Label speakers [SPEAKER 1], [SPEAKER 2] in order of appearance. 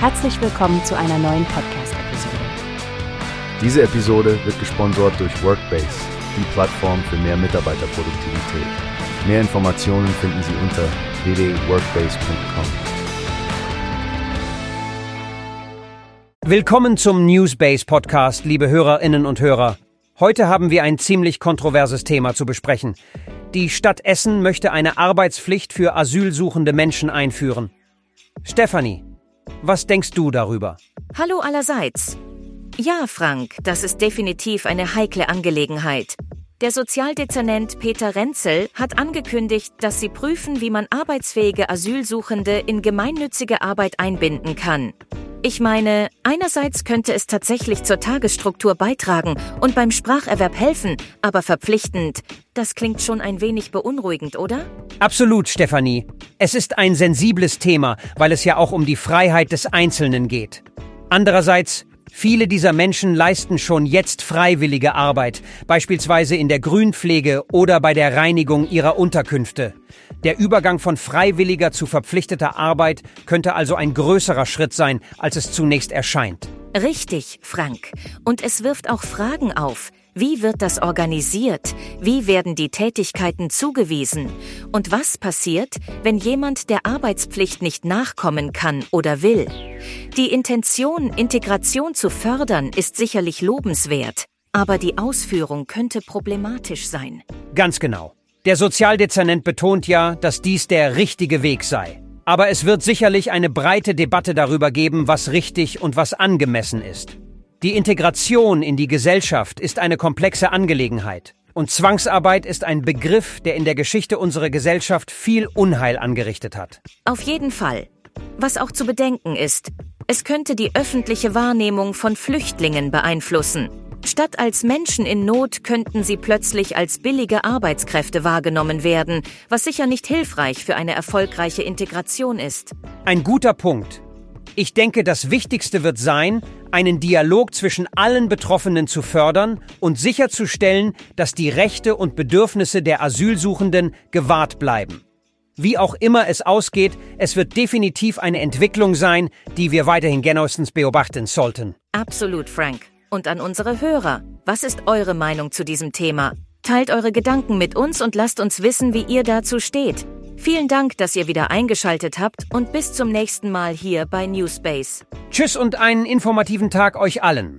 [SPEAKER 1] Herzlich willkommen zu einer neuen Podcast-Episode.
[SPEAKER 2] Diese Episode wird gesponsert durch Workbase, die Plattform für mehr Mitarbeiterproduktivität. Mehr Informationen finden Sie unter www.workbase.com.
[SPEAKER 3] Willkommen zum Newsbase Podcast, liebe Hörerinnen und Hörer. Heute haben wir ein ziemlich kontroverses Thema zu besprechen. Die Stadt Essen möchte eine Arbeitspflicht für asylsuchende Menschen einführen. Stefanie, was denkst du darüber?
[SPEAKER 4] Hallo allerseits. Ja, Frank, das ist definitiv eine heikle Angelegenheit. Der Sozialdezernent Peter Renzel hat angekündigt, dass sie prüfen, wie man arbeitsfähige Asylsuchende in gemeinnützige Arbeit einbinden kann. Ich meine, einerseits könnte es tatsächlich zur Tagesstruktur beitragen und beim Spracherwerb helfen, aber verpflichtend, das klingt schon ein wenig beunruhigend, oder?
[SPEAKER 3] Absolut, Stefanie. Es ist ein sensibles Thema, weil es ja auch um die Freiheit des Einzelnen geht. Andererseits, viele dieser Menschen leisten schon jetzt freiwillige Arbeit, beispielsweise in der Grünpflege oder bei der Reinigung ihrer Unterkünfte. Der Übergang von freiwilliger zu verpflichteter Arbeit könnte also ein größerer Schritt sein, als es zunächst erscheint.
[SPEAKER 4] Richtig, Frank. Und es wirft auch Fragen auf. Wie wird das organisiert? Wie werden die Tätigkeiten zugewiesen? Und was passiert, wenn jemand der Arbeitspflicht nicht nachkommen kann oder will? Die Intention, Integration zu fördern, ist sicherlich lobenswert, aber die Ausführung könnte problematisch sein.
[SPEAKER 3] Ganz genau. Der Sozialdezernent betont ja, dass dies der richtige Weg sei. Aber es wird sicherlich eine breite Debatte darüber geben, was richtig und was angemessen ist. Die Integration in die Gesellschaft ist eine komplexe Angelegenheit. Und Zwangsarbeit ist ein Begriff, der in der Geschichte unserer Gesellschaft viel Unheil angerichtet hat.
[SPEAKER 4] Auf jeden Fall. Was auch zu bedenken ist, es könnte die öffentliche Wahrnehmung von Flüchtlingen beeinflussen. Statt als Menschen in Not könnten sie plötzlich als billige Arbeitskräfte wahrgenommen werden, was sicher nicht hilfreich für eine erfolgreiche Integration ist.
[SPEAKER 3] Ein guter Punkt. Ich denke, das Wichtigste wird sein, einen Dialog zwischen allen Betroffenen zu fördern und sicherzustellen, dass die Rechte und Bedürfnisse der Asylsuchenden gewahrt bleiben. Wie auch immer es ausgeht, es wird definitiv eine Entwicklung sein, die wir weiterhin genauestens beobachten sollten.
[SPEAKER 4] Absolut, Frank. Und an unsere Hörer, was ist eure Meinung zu diesem Thema? Teilt eure Gedanken mit uns und lasst uns wissen, wie ihr dazu steht. Vielen Dank, dass ihr wieder eingeschaltet habt und bis zum nächsten Mal hier bei Newspace.
[SPEAKER 3] Tschüss und einen informativen Tag euch allen.